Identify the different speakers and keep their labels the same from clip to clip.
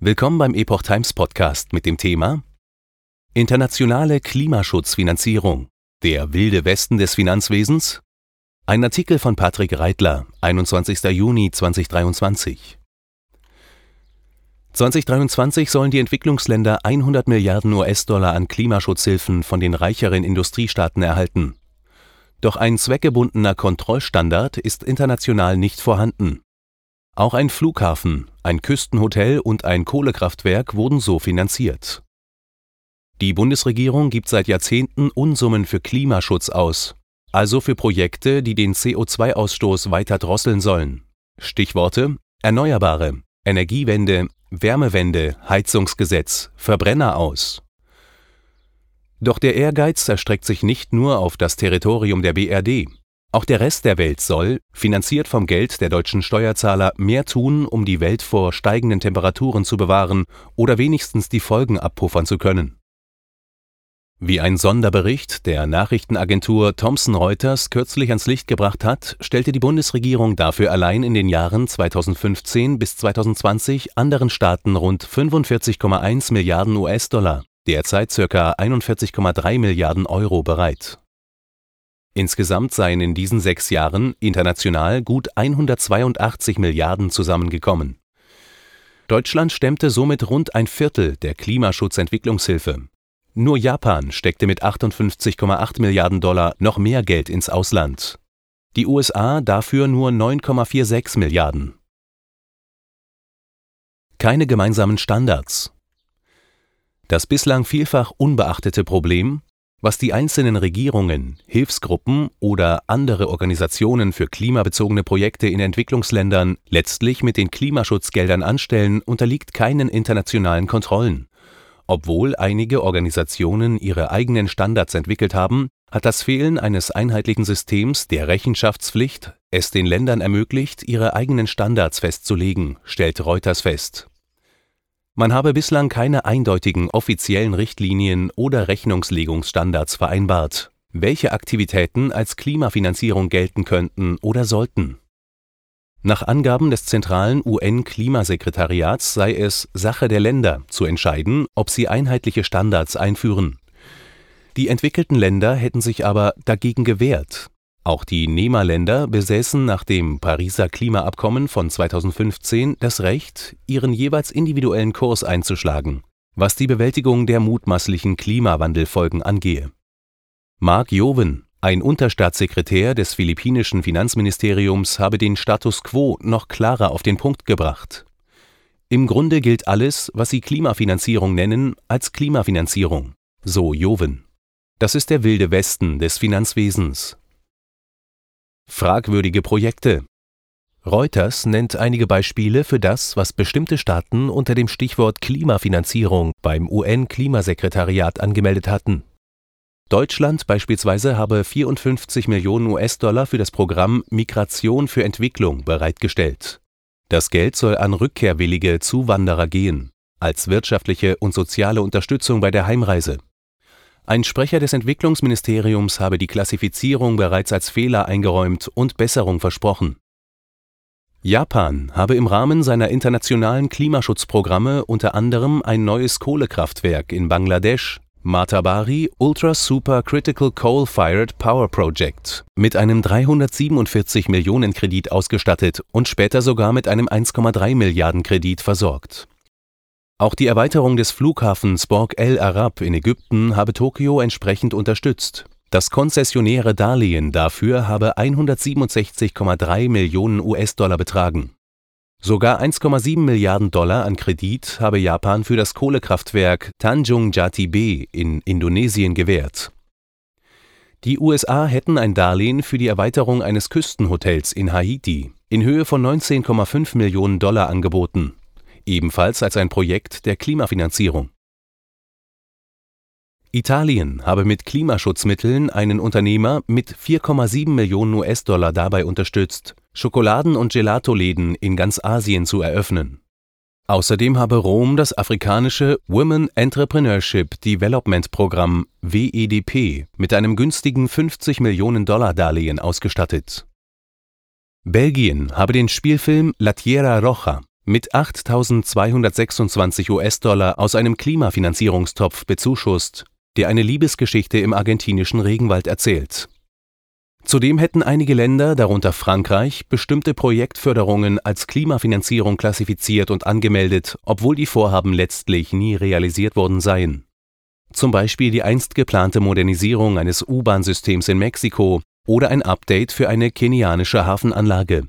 Speaker 1: Willkommen beim Epoch Times Podcast mit dem Thema Internationale Klimaschutzfinanzierung. Der wilde Westen des Finanzwesens? Ein Artikel von Patrick Reitler, 21. Juni 2023. 2023 sollen die Entwicklungsländer 100 Milliarden US-Dollar an Klimaschutzhilfen von den reicheren Industriestaaten erhalten. Doch ein zweckgebundener Kontrollstandard ist international nicht vorhanden. Auch ein Flughafen, ein Küstenhotel und ein Kohlekraftwerk wurden so finanziert. Die Bundesregierung gibt seit Jahrzehnten Unsummen für Klimaschutz aus, also für Projekte, die den CO2-Ausstoß weiter drosseln sollen. Stichworte Erneuerbare, Energiewende, Wärmewende, Heizungsgesetz, Verbrenner aus. Doch der Ehrgeiz erstreckt sich nicht nur auf das Territorium der BRD. Auch der Rest der Welt soll, finanziert vom Geld der deutschen Steuerzahler, mehr tun, um die Welt vor steigenden Temperaturen zu bewahren oder wenigstens die Folgen abpuffern zu können. Wie ein Sonderbericht der Nachrichtenagentur Thomson Reuters kürzlich ans Licht gebracht hat, stellte die Bundesregierung dafür allein in den Jahren 2015 bis 2020 anderen Staaten rund 45,1 Milliarden US-Dollar, derzeit ca. 41,3 Milliarden Euro bereit Insgesamt seien in diesen sechs Jahren international gut 182 Milliarden zusammengekommen. Deutschland stemmte somit rund ein Viertel der Klimaschutzentwicklungshilfe. Nur Japan steckte mit 58,8 Milliarden Dollar noch mehr Geld ins Ausland. Die USA dafür nur 9,46 Milliarden. Keine gemeinsamen Standards. Das bislang vielfach unbeachtete Problem, was die einzelnen Regierungen, Hilfsgruppen oder andere Organisationen für klimabezogene Projekte in Entwicklungsländern letztlich mit den Klimaschutzgeldern anstellen, unterliegt keinen internationalen Kontrollen. Obwohl einige Organisationen ihre eigenen Standards entwickelt haben, hat das Fehlen eines einheitlichen Systems der Rechenschaftspflicht es den Ländern ermöglicht, ihre eigenen Standards festzulegen, stellt Reuters fest man habe bislang keine eindeutigen offiziellen Richtlinien oder Rechnungslegungsstandards vereinbart, welche Aktivitäten als Klimafinanzierung gelten könnten oder sollten. Nach Angaben des zentralen UN-Klimasekretariats sei es Sache der Länder zu entscheiden, ob sie einheitliche Standards einführen. Die entwickelten Länder hätten sich aber dagegen gewehrt auch die Nehmerländer besäßen nach dem Pariser Klimaabkommen von 2015 das Recht, ihren jeweils individuellen Kurs einzuschlagen, was die Bewältigung der mutmaßlichen Klimawandelfolgen angehe. Mark Joven, ein Unterstaatssekretär des philippinischen Finanzministeriums, habe den Status quo noch klarer auf den Punkt gebracht. Im Grunde gilt alles, was sie Klimafinanzierung nennen, als Klimafinanzierung, so Joven. Das ist der wilde Westen des Finanzwesens, Fragwürdige Projekte Reuters nennt einige Beispiele für das, was bestimmte Staaten unter dem Stichwort Klimafinanzierung beim UN-Klimasekretariat angemeldet hatten. Deutschland beispielsweise habe 54 Millionen US-Dollar für das Programm Migration für Entwicklung bereitgestellt. Das Geld soll an rückkehrwillige Zuwanderer gehen, als wirtschaftliche und soziale Unterstützung bei der Heimreise ein Sprecher des Entwicklungsministeriums habe die Klassifizierung bereits als Fehler eingeräumt und Besserung versprochen. Japan habe im Rahmen seiner internationalen Klimaschutzprogramme unter anderem ein neues Kohlekraftwerk in Bangladesch, Matabari Ultra Super Critical Coal-Fired Power Project, mit einem 347 Millionen Kredit ausgestattet und später sogar mit einem 1,3 Milliarden Kredit versorgt auch die Erweiterung des Flughafens Borg El Arab in Ägypten habe Tokio entsprechend unterstützt. Das konzessionäre Darlehen dafür habe 167,3 Millionen US-Dollar betragen. Sogar 1,7 Milliarden Dollar an Kredit habe Japan für das Kohlekraftwerk Tanjung Jati B in Indonesien gewährt. Die USA hätten ein Darlehen für die Erweiterung eines Küstenhotels in Haiti in Höhe von 19,5 Millionen Dollar angeboten ebenfalls als ein Projekt der Klimafinanzierung. Italien habe mit Klimaschutzmitteln einen Unternehmer mit 4,7 Millionen US-Dollar dabei unterstützt, Schokoladen- und Gelatoläden in ganz Asien zu eröffnen. Außerdem habe Rom das afrikanische Women Entrepreneurship Development Programm WEDP mit einem günstigen 50 Millionen Dollar Darlehen ausgestattet. Belgien habe den Spielfilm La Tierra Roja mit 8.226 US-Dollar aus einem Klimafinanzierungstopf bezuschusst, der eine Liebesgeschichte im argentinischen Regenwald erzählt. Zudem hätten einige Länder, darunter Frankreich, bestimmte Projektförderungen als Klimafinanzierung klassifiziert und angemeldet, obwohl die Vorhaben letztlich nie realisiert worden seien. Zum Beispiel die einst geplante Modernisierung eines U-Bahn-Systems in Mexiko oder ein Update für eine kenianische Hafenanlage.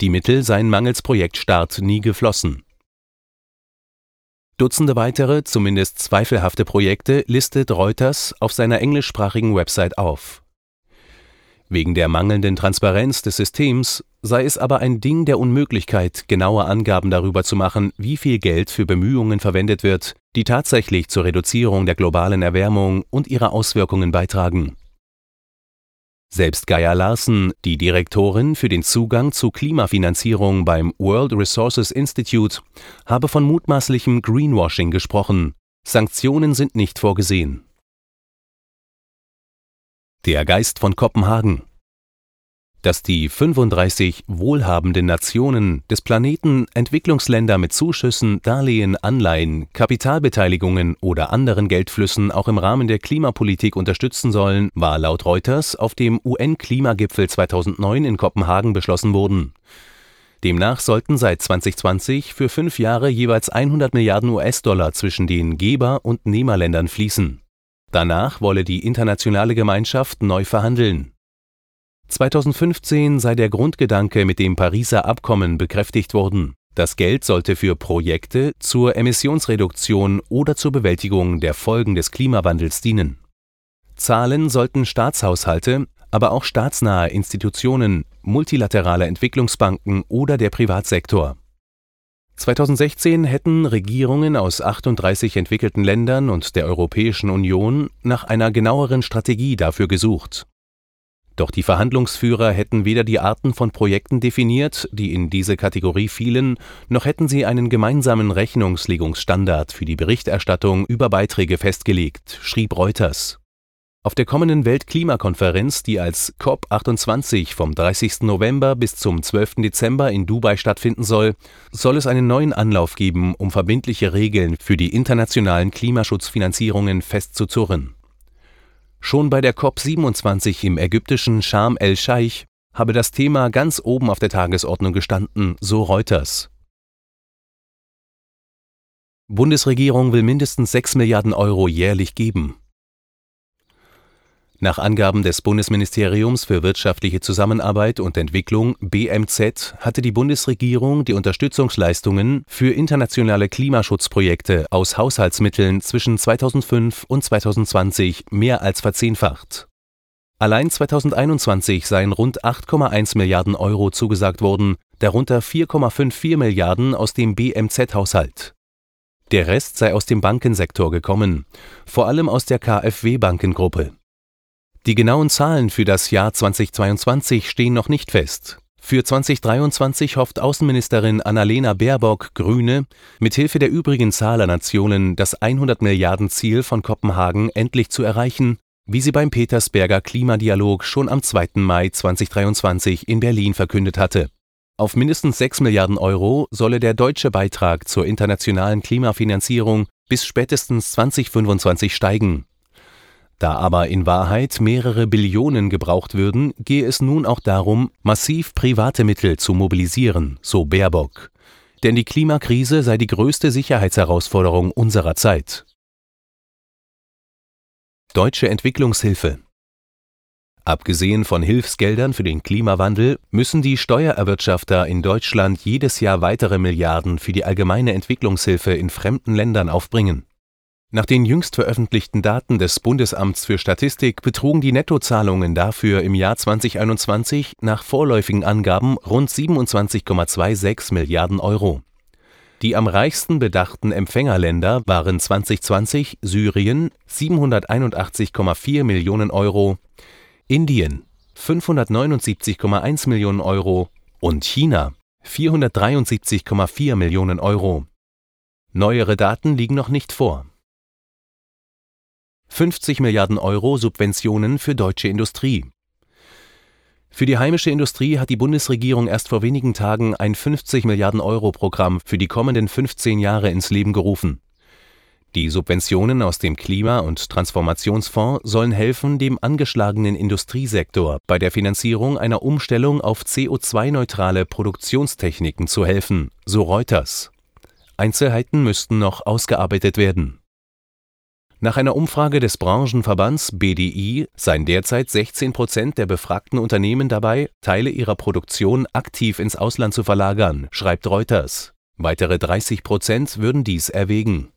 Speaker 1: Die Mittel seien mangels Projektstart nie geflossen. Dutzende weitere, zumindest zweifelhafte Projekte listet Reuters auf seiner englischsprachigen Website auf. Wegen der mangelnden Transparenz des Systems sei es aber ein Ding der Unmöglichkeit, genaue Angaben darüber zu machen, wie viel Geld für Bemühungen verwendet wird, die tatsächlich zur Reduzierung der globalen Erwärmung und ihrer Auswirkungen beitragen selbst Gaia Larsen, die Direktorin für den Zugang zu Klimafinanzierung beim World Resources Institute, habe von mutmaßlichem Greenwashing gesprochen. Sanktionen sind nicht vorgesehen. Der Geist von Kopenhagen dass die 35 wohlhabenden Nationen des Planeten Entwicklungsländer mit Zuschüssen, Darlehen, Anleihen, Kapitalbeteiligungen oder anderen Geldflüssen auch im Rahmen der Klimapolitik unterstützen sollen, war laut Reuters auf dem UN-Klimagipfel 2009 in Kopenhagen beschlossen worden. Demnach sollten seit 2020 für fünf Jahre jeweils 100 Milliarden US-Dollar zwischen den Geber- und Nehmerländern fließen. Danach wolle die internationale Gemeinschaft neu verhandeln. 2015 sei der Grundgedanke mit dem Pariser Abkommen bekräftigt worden. Das Geld sollte für Projekte zur Emissionsreduktion oder zur Bewältigung der Folgen des Klimawandels dienen. Zahlen sollten Staatshaushalte, aber auch staatsnahe Institutionen, multilaterale Entwicklungsbanken oder der Privatsektor. 2016 hätten Regierungen aus 38 entwickelten Ländern und der Europäischen Union nach einer genaueren Strategie dafür gesucht doch die Verhandlungsführer hätten weder die Arten von Projekten definiert, die in diese Kategorie fielen, noch hätten sie einen gemeinsamen Rechnungslegungsstandard für die Berichterstattung über Beiträge festgelegt, schrieb Reuters. Auf der kommenden Weltklimakonferenz, die als COP28 vom 30. November bis zum 12. Dezember in Dubai stattfinden soll, soll es einen neuen Anlauf geben, um verbindliche Regeln für die internationalen Klimaschutzfinanzierungen festzuzurren Schon bei der COP27 im ägyptischen Sharm el-Scheich habe das Thema ganz oben auf der Tagesordnung gestanden, so Reuters. Bundesregierung will mindestens 6 Milliarden Euro jährlich geben. Nach Angaben des Bundesministeriums für wirtschaftliche Zusammenarbeit und Entwicklung BMZ hatte die Bundesregierung die Unterstützungsleistungen für internationale Klimaschutzprojekte aus Haushaltsmitteln zwischen 2005 und 2020 mehr als verzehnfacht. Allein 2021 seien rund 8,1 Milliarden Euro zugesagt worden, darunter 4,54 Milliarden aus dem BMZ-Haushalt. Der Rest sei aus dem Bankensektor gekommen, vor allem aus der KfW-Bankengruppe. Die genauen Zahlen für das Jahr 2022 stehen noch nicht fest. Für 2023 hofft Außenministerin Annalena Baerbock, Grüne, mithilfe der übrigen Zahlernationen das 100 Milliarden Ziel von Kopenhagen endlich zu erreichen, wie sie beim Petersberger Klimadialog schon am 2. Mai 2023 in Berlin verkündet hatte. Auf mindestens 6 Milliarden Euro solle der deutsche Beitrag zur internationalen Klimafinanzierung bis spätestens 2025 steigen da aber in Wahrheit mehrere Billionen gebraucht würden, gehe es nun auch darum, massiv private Mittel zu mobilisieren, so Baerbock. Denn die Klimakrise sei die größte Sicherheitsherausforderung unserer Zeit. Deutsche Entwicklungshilfe Abgesehen von Hilfsgeldern für den Klimawandel müssen die Steuererwirtschafter in Deutschland jedes Jahr weitere Milliarden für die allgemeine Entwicklungshilfe in fremden Ländern aufbringen nach den jüngst veröffentlichten Daten des Bundesamts für Statistik betrugen die Nettozahlungen dafür im Jahr 2021 nach vorläufigen Angaben rund 27,26 Milliarden Euro. Die am reichsten bedachten Empfängerländer waren 2020 Syrien (781,4 Millionen Euro), Indien (579,1 Millionen Euro) und China (473,4 Millionen Euro). Neuere Daten liegen noch nicht vor 50 Milliarden Euro Subventionen für deutsche Industrie. Für die heimische Industrie hat die Bundesregierung erst vor wenigen Tagen ein 50 Milliarden Euro Programm für die kommenden 15 Jahre ins Leben gerufen. Die Subventionen aus dem Klima und Transformationsfonds sollen helfen, dem angeschlagenen Industriesektor bei der Finanzierung einer Umstellung auf CO2-neutrale Produktionstechniken zu helfen, so Reuters. Einzelheiten müssten noch ausgearbeitet werden. Nach einer Umfrage des Branchenverbands BDI seien derzeit 16 Prozent der befragten Unternehmen dabei, Teile ihrer Produktion aktiv ins Ausland zu verlagern, schreibt Reuters. Weitere 30 Prozent würden dies erwägen